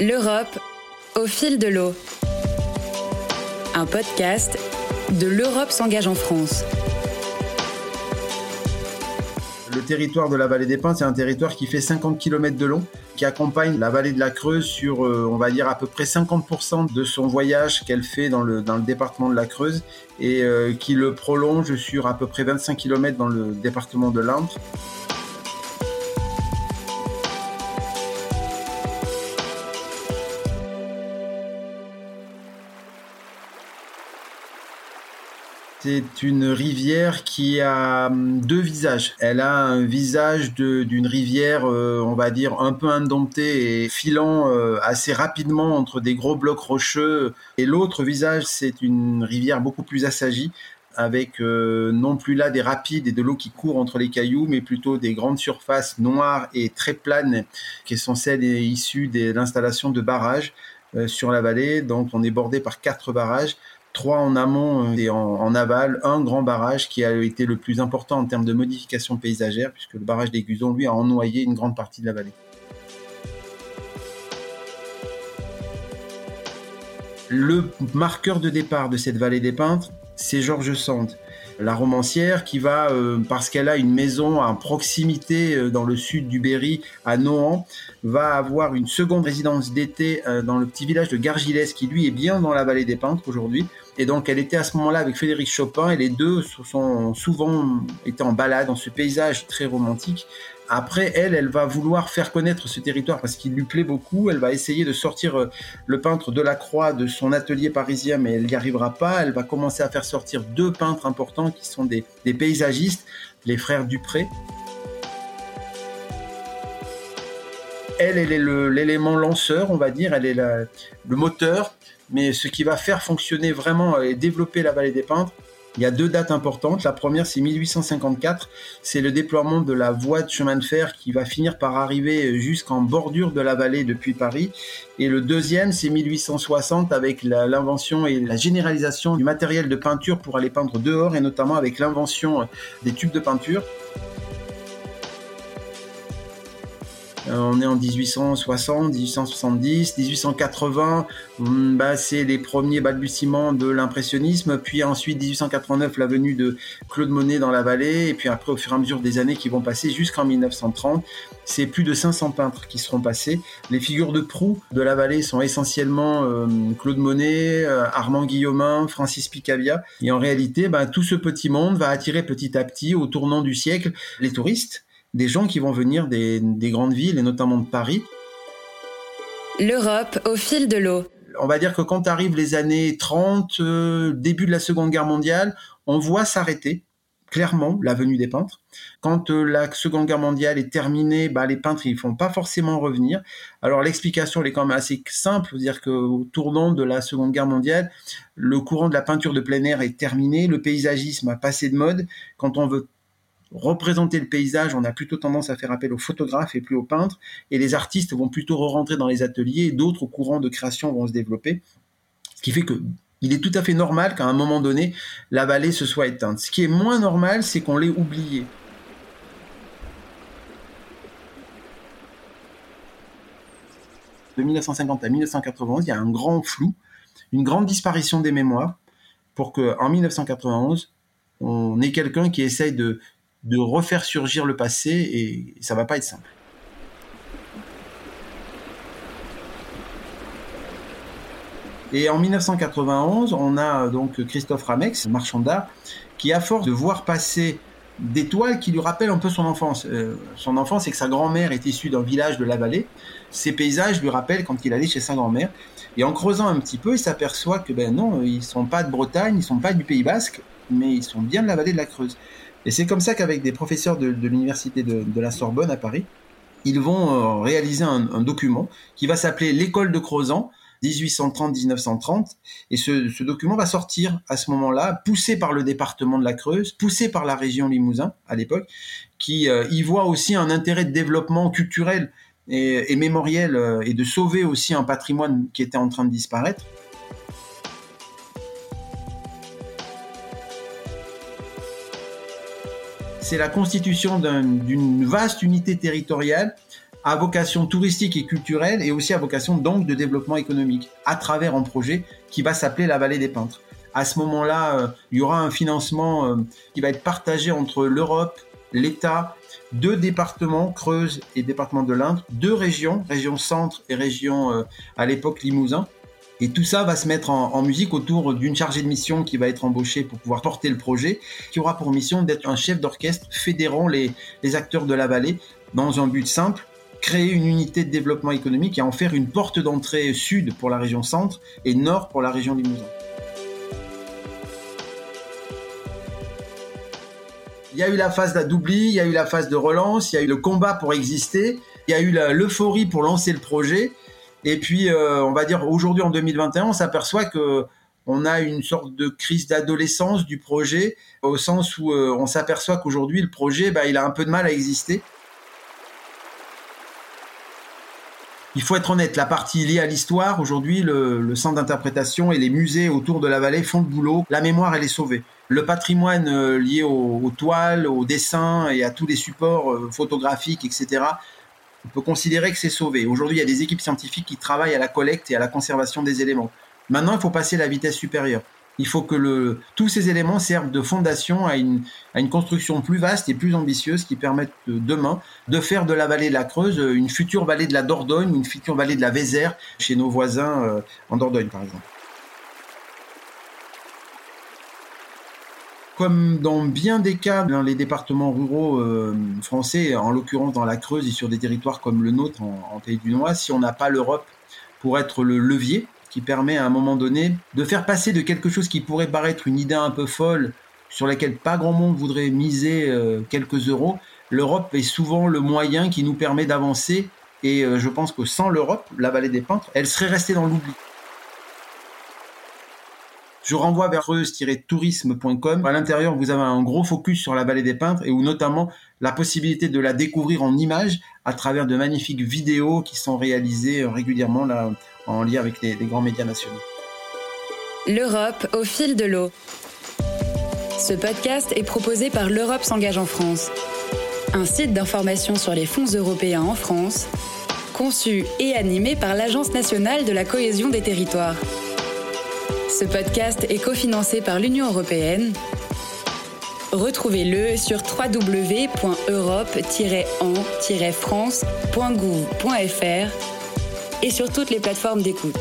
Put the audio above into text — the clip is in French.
L'Europe au fil de l'eau. Un podcast de l'Europe s'engage en France. Le territoire de la vallée des Pins, c'est un territoire qui fait 50 km de long, qui accompagne la vallée de la Creuse sur, euh, on va dire, à peu près 50% de son voyage qu'elle fait dans le, département de la Creuse et euh, qui le prolonge sur à peu près 25 km dans le département de l'Indre. C'est une rivière qui a hum, deux visages. Elle a un visage d'une rivière, euh, on va dire, un peu indomptée et filant euh, assez rapidement entre des gros blocs rocheux. Et l'autre visage, c'est une rivière beaucoup plus assagie avec euh, non plus là des rapides et de l'eau qui court entre les cailloux, mais plutôt des grandes surfaces noires et très planes qui sont celles issues de l'installation de barrages sur la vallée. Donc on est bordé par quatre barrages trois en amont euh, et en, aval, un grand barrage qui a été le plus important en termes de modification paysagère, puisque le barrage des Guzons, lui, a ennoyé une grande partie de la vallée. Le marqueur de départ de cette vallée des peintres, c'est Georges Sand la romancière qui va, euh, parce qu'elle a une maison en proximité euh, dans le sud du Berry, à Nohant, va avoir une seconde résidence d'été dans le petit village de Gargilès, qui lui est bien dans la vallée des Peintres aujourd'hui. Et donc elle était à ce moment-là avec Frédéric Chopin, et les deux sont souvent été en balade dans ce paysage très romantique. Après, elle, elle va vouloir faire connaître ce territoire parce qu'il lui plaît beaucoup. Elle va essayer de sortir euh, le peintre de la Croix de son atelier parisien, mais elle n'y arrivera pas. Elle va commencer à faire sortir deux peintres importants qui sont des, paysagistes, les frères Dupré. Elle, elle est l'élément lanceur, on va dire, elle est le moteur, mais ce qui va faire fonctionner vraiment et développer la vallée des peintres, il y a deux dates importantes. La première, c'est 1854. C'est le déploiement de la voie de chemin de fer qui va finir par arriver jusqu'en bordure de la vallée depuis Paris. Et le deuxième, c'est 1860 avec l'invention et la généralisation du matériel de peinture pour aller peindre dehors et notamment avec l'invention des tubes de peinture. On est en 1860, 1870, 1880, bah, c'est les premiers balbutiements de l'impressionnisme, puis ensuite 1889 la venue de Claude Monet dans la vallée, et puis après au fur et à mesure des années qui vont passer jusqu'en 1930, c'est plus de 500 peintres qui seront passés. Les figures de proue de la vallée sont essentiellement euh, Claude Monet, euh, Armand Guillaumin, Francis Picabia, et en réalité, bah, tout ce petit monde va attirer petit à petit, au tournant du siècle, les touristes des gens qui vont venir des, grandes villes et notamment de Paris. L'Europe au fil de l'eau. On va dire que quand arrivent les années 30, euh, début de la Seconde Guerre mondiale, on voit s'arrêter clairement la venue des peintres. Quand euh, la Seconde Guerre mondiale est terminée, bah, les peintres ils font pas forcément revenir. Alors l'explication elle est quand même assez simple, dire qu'au tournant de la Seconde Guerre mondiale, le courant de la peinture de plein air est terminé, le paysagisme a passé de mode. Quand on veut représenter le paysage, on a plutôt tendance à faire appel aux photographes et plus aux peintres, et les artistes vont plutôt re-rentrer dans les ateliers, d'autres courants de création vont se développer, ce qui fait que il est tout à fait normal qu'à un moment donné, la vallée se soit éteinte. Ce qui est moins normal, c'est qu'on l'ait oublié. De 1950 à 1991, il y a un grand flou, une grande disparition des mémoires, pour qu'en 1991, on ait quelqu'un qui essaye de, de refaire surgir le passé et ça va pas être simple. Et en 1991, on a donc Christophe Ramex, marchand d'art, qui à force de voir passer des toiles qui lui rappellent un peu son enfance. Euh, son enfance, c'est que sa grand-mère est issue d'un village de la vallée. Ces paysages lui rappellent quand il allait chez sa grand-mère. Et en creusant un petit peu, il s'aperçoit que ben non, ils sont pas de Bretagne, ils sont pas du Pays Basque, mais ils sont bien de la vallée de la Creuse. Et c'est comme ça qu'avec des professeurs de, l'université de, la Sorbonne à Paris, ils vont euh, réaliser un, document qui va s'appeler l'école de Crozan 1830-1930. Et ce, document va sortir à ce moment-là, poussé par le département de la Creuse, poussé par la région Limousin à l'époque, qui euh, y voit aussi un intérêt de développement culturel et, et mémoriel euh, et de sauver aussi un patrimoine qui était en train de disparaître. C'est la constitution d'une vaste unité territoriale à vocation touristique et culturelle et aussi à vocation donc de développement économique à travers un projet qui va s'appeler la vallée des peintres. À ce moment-là, euh, il y aura un financement euh, qui va être partagé entre l'Europe, l'État, deux départements, Creuse et département de l'Inde, deux régions, région centre et région euh, à l'époque Limousin. Et tout ça va se mettre en, musique autour d'une chargée de mission qui va être embauchée pour pouvoir porter le projet, qui aura pour mission d'être un chef d'orchestre fédérant les, acteurs de la vallée dans un but simple, créer une unité de développement économique et en faire une porte d'entrée sud pour la région centre et nord pour la région Limousin. Il y a eu la phase d'oubli, il y a eu la phase de relance, il y a eu le combat pour exister, il y a eu l'euphorie pour lancer le projet. Et puis, euh, on va dire, aujourd'hui, en 2021, on s'aperçoit que on a une sorte de crise d'adolescence du projet, au sens où euh, on s'aperçoit qu'aujourd'hui, le projet, bah, il a un peu de mal à exister. Il faut être honnête, la partie liée à l'histoire, aujourd'hui, le, centre d'interprétation et les musées autour de la vallée font le boulot. La mémoire, elle est sauvée. Le patrimoine euh, lié aux, toiles, aux dessins et à tous les supports photographiques, etc., on peut considérer que c'est sauvé. Aujourd'hui, il y a des équipes scientifiques qui travaillent à la collecte et à la conservation des éléments. Maintenant, il faut passer à la vitesse supérieure. Il faut que le, tous ces éléments servent de fondation à une, construction plus vaste et plus ambitieuse qui permette demain de faire de la vallée de la Creuse une future vallée de la Dordogne, une future vallée de la Vézère chez nos voisins euh, en Dordogne par exemple. Comme dans bien des cas dans les départements ruraux euh, français, en l'occurrence dans la Creuse et sur des territoires comme le nôtre en, Pays du Noir, si on n'a pas l'Europe pour être le levier, qui permet à un moment donné de faire passer de quelque chose qui pourrait paraître une idée un peu folle, sur laquelle pas grand monde voudrait miser euh, quelques euros, l'Europe est souvent le moyen qui nous permet d'avancer. Et euh, je pense que sans l'Europe, la vallée des peintres, elle serait restée dans l'oubli. Je renvoie vers creuse-tourisme.com. À l'intérieur, vous avez un gros focus sur la vallée des peintres et où notamment la possibilité de la découvrir en images à travers de magnifiques vidéos qui sont réalisées régulièrement là, en lien avec les, grands médias nationaux. L'Europe au fil de l'eau. Ce podcast est proposé par L'Europe s'engage en France, un site d'information sur les fonds européens en France, conçu et animé par l'Agence nationale de la cohésion des territoires. Ce podcast est cofinancé par l'Union européenne. Retrouvez-le sur www.europe-en-france.gouv.fr et sur toutes les plateformes d'écoute.